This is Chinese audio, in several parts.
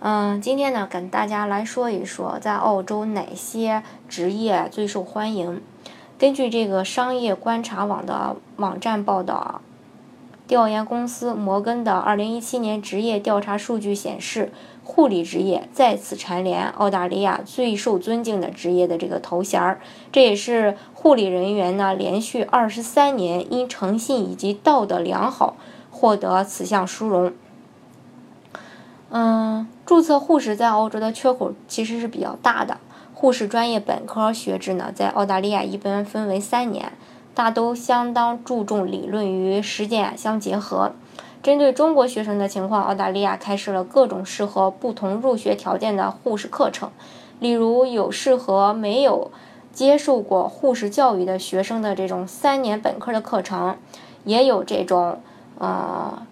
嗯，今天呢，跟大家来说一说，在澳洲哪些职业最受欢迎。根据这个商业观察网的网站报道，调研公司摩根的2017年职业调查数据显示，护理职业再次蝉联澳大利亚最受尊敬的职业的这个头衔儿。这也是护理人员呢连续二十三年因诚信以及道德良好获得此项殊荣。嗯，注册护士在澳洲的缺口其实是比较大的。护士专业本科学制呢，在澳大利亚一般分为三年，大都相当注重理论与实践相结合。针对中国学生的情况，澳大利亚开设了各种适合不同入学条件的护士课程，例如有适合没有接受过护士教育的学生的这种三年本科的课程，也有这种呃。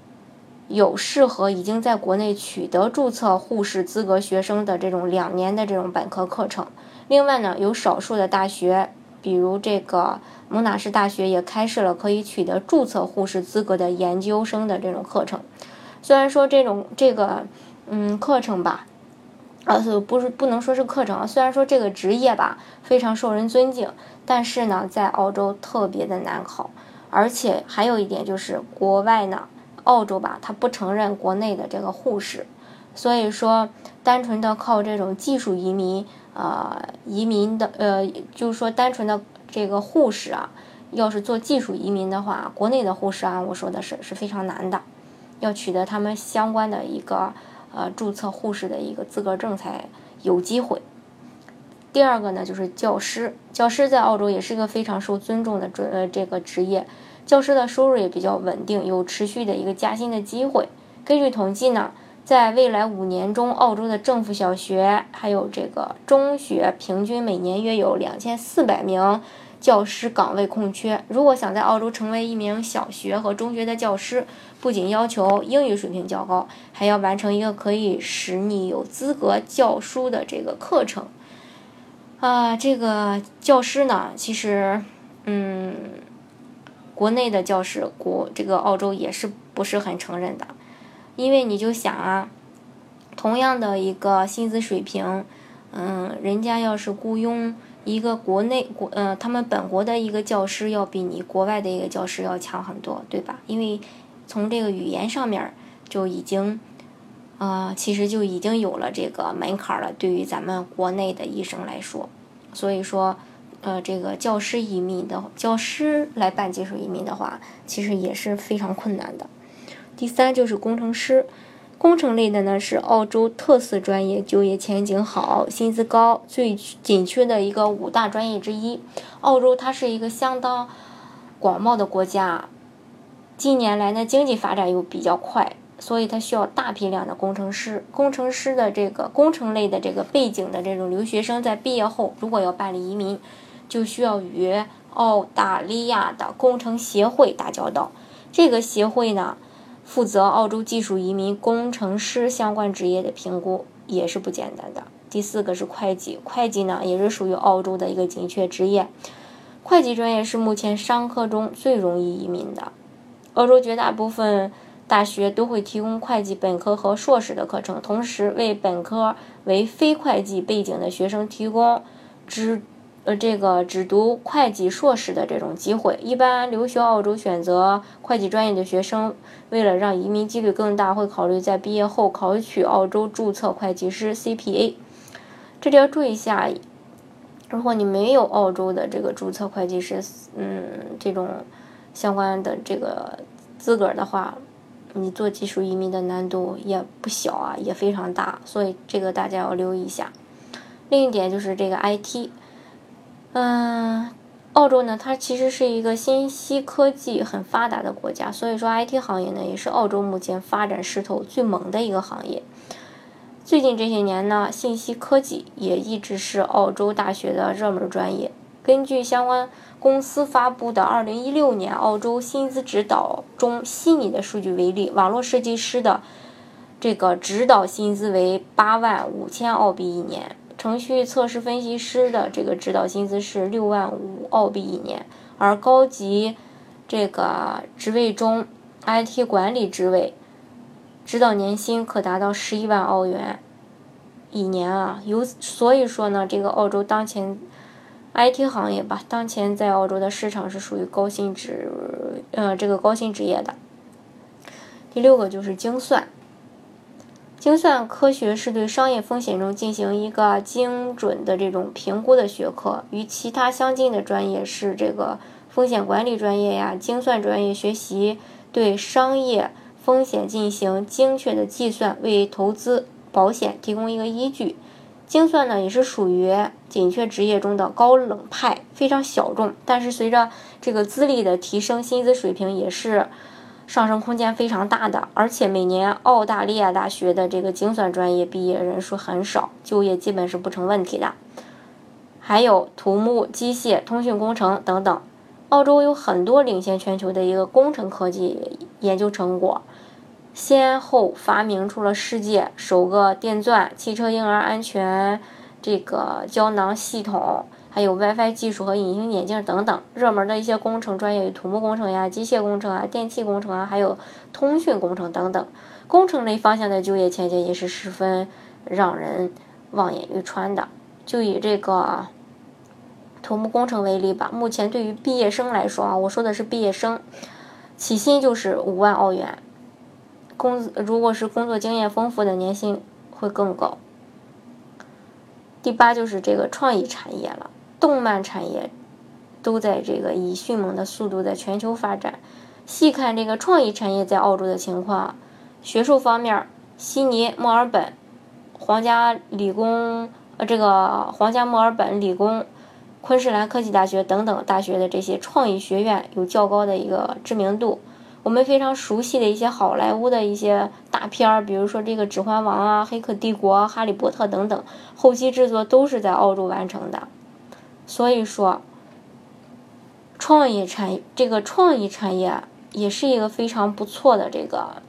有适合已经在国内取得注册护士资格学生的这种两年的这种本科课程。另外呢，有少数的大学，比如这个蒙纳士大学也开设了可以取得注册护士资格的研究生的这种课程。虽然说这种这个嗯课程吧，呃不是不能说是课程，虽然说这个职业吧非常受人尊敬，但是呢在澳洲特别的难考，而且还有一点就是国外呢。澳洲吧，它不承认国内的这个护士，所以说单纯的靠这种技术移民，呃，移民的，呃，就是说单纯的这个护士啊，要是做技术移民的话，国内的护士啊，我说的是是非常难的，要取得他们相关的一个呃注册护士的一个资格证才有机会。第二个呢，就是教师，教师在澳洲也是一个非常受尊重的专呃这个职业。教师的收入也比较稳定，有持续的一个加薪的机会。根据统计呢，在未来五年中，澳洲的政府小学还有这个中学，平均每年约有两千四百名教师岗位空缺。如果想在澳洲成为一名小学和中学的教师，不仅要求英语水平较高，还要完成一个可以使你有资格教书的这个课程。啊，这个教师呢，其实，嗯。国内的教师，国这个澳洲也是不是很承认的，因为你就想啊，同样的一个薪资水平，嗯，人家要是雇佣一个国内国，呃，他们本国的一个教师，要比你国外的一个教师要强很多，对吧？因为从这个语言上面就已经，啊，其实就已经有了这个门槛了，对于咱们国内的医生来说，所以说。呃，这个教师移民的教师来办技术移民的话，其实也是非常困难的。第三就是工程师，工程类的呢是澳洲特色专业，就业前景好，薪资高，最紧缺的一个五大专业之一。澳洲它是一个相当广袤的国家，近年来呢经济发展又比较快，所以它需要大批量的工程师。工程师的这个工程类的这个背景的这种留学生在毕业后，如果要办理移民。就需要与澳大利亚的工程协会打交道。这个协会呢，负责澳洲技术移民工程师相关职业的评估，也是不简单的。第四个是会计，会计呢也是属于澳洲的一个紧缺职业。会计专业是目前商科中最容易移民的。澳洲绝大部分大学都会提供会计本科和硕士的课程，同时为本科为非会计背景的学生提供只。呃，这个只读会计硕士的这种机会，一般留学澳洲选择会计专业的学生，为了让移民几率更大，会考虑在毕业后考取澳洲注册会计师 CPA。这里要注意一下，如果你没有澳洲的这个注册会计师，嗯，这种相关的这个资格的话，你做技术移民的难度也不小啊，也非常大，所以这个大家要留意一下。另一点就是这个 IT。嗯，澳洲呢，它其实是一个信息科技很发达的国家，所以说 IT 行业呢也是澳洲目前发展势头最猛的一个行业。最近这些年呢，信息科技也一直是澳洲大学的热门专业。根据相关公司发布的2016年澳洲薪资指导中悉尼的数据为例，网络设计师的这个指导薪资为八万五千澳币一年，程序测试分析师的这个指导薪资是六万五澳币一年，而高级这个职位中，IT 管理职位指导年薪可达到十一万澳元。一年啊，有所以说呢，这个澳洲当前 IT 行业吧，当前在澳洲的市场是属于高薪职，呃，这个高薪职业的。第六个就是精算，精算科学是对商业风险中进行一个精准的这种评估的学科，与其他相近的专业是这个风险管理专业呀，精算专业学习对商业风险进行精确的计算，为投资。保险提供一个依据，精算呢也是属于紧缺职业中的高冷派，非常小众。但是随着这个资历的提升，薪资水平也是上升空间非常大的。而且每年澳大利亚大学的这个精算专业毕业人数很少，就业基本是不成问题的。还有土木、机械、通讯工程等等，澳洲有很多领先全球的一个工程科技研究成果。先后发明出了世界首个电钻、汽车婴儿安全这个胶囊系统，还有 WiFi 技术和隐形眼镜等等。热门的一些工程专业有土木工程呀、机械工程啊、电气工程啊，还有通讯工程等等。工程类方向的就业前景也是十分让人望眼欲穿的。就以这个土木工程为例吧，目前对于毕业生来说啊，我说的是毕业生，起薪就是五万澳元。工如果是工作经验丰富的，年薪会更高。第八就是这个创意产业了，动漫产业都在这个以迅猛的速度在全球发展。细看这个创意产业在澳洲的情况，学术方面，悉尼、墨尔本、皇家理工呃这个皇家墨尔本理工、昆士兰科技大学等等大学的这些创意学院有较高的一个知名度。我们非常熟悉的一些好莱坞的一些大片儿，比如说这个《指环王》啊，《黑客帝国》、《哈利波特》等等，后期制作都是在澳洲完成的。所以说，创意产这个创意产业也是一个非常不错的这个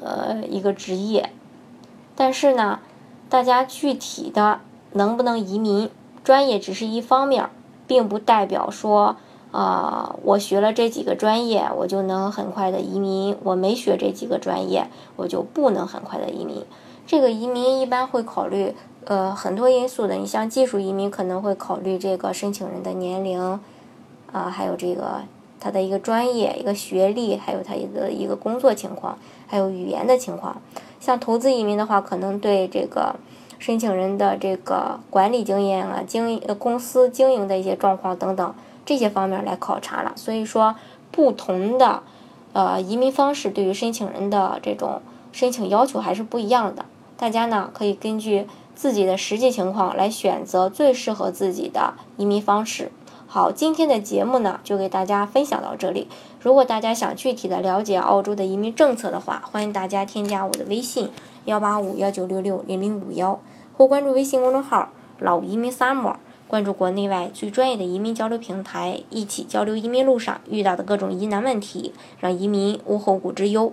呃一个职业。但是呢，大家具体的能不能移民，专业只是一方面，并不代表说。啊，我学了这几个专业，我就能很快的移民；我没学这几个专业，我就不能很快的移民。这个移民一般会考虑呃很多因素的，你像技术移民可能会考虑这个申请人的年龄，啊，还有这个他的一个专业、一个学历，还有他一个一个工作情况，还有语言的情况。像投资移民的话，可能对这个申请人的这个管理经验啊、经公司经营的一些状况等等。这些方面来考察了，所以说不同的呃移民方式对于申请人的这种申请要求还是不一样的。大家呢可以根据自己的实际情况来选择最适合自己的移民方式。好，今天的节目呢就给大家分享到这里。如果大家想具体的了解澳洲的移民政策的话，欢迎大家添加我的微信幺八五幺九六六零零五幺，或关注微信公众号老移民 summer。关注国内外最专业的移民交流平台，一起交流移民路上遇到的各种疑难问题，让移民无后顾之忧。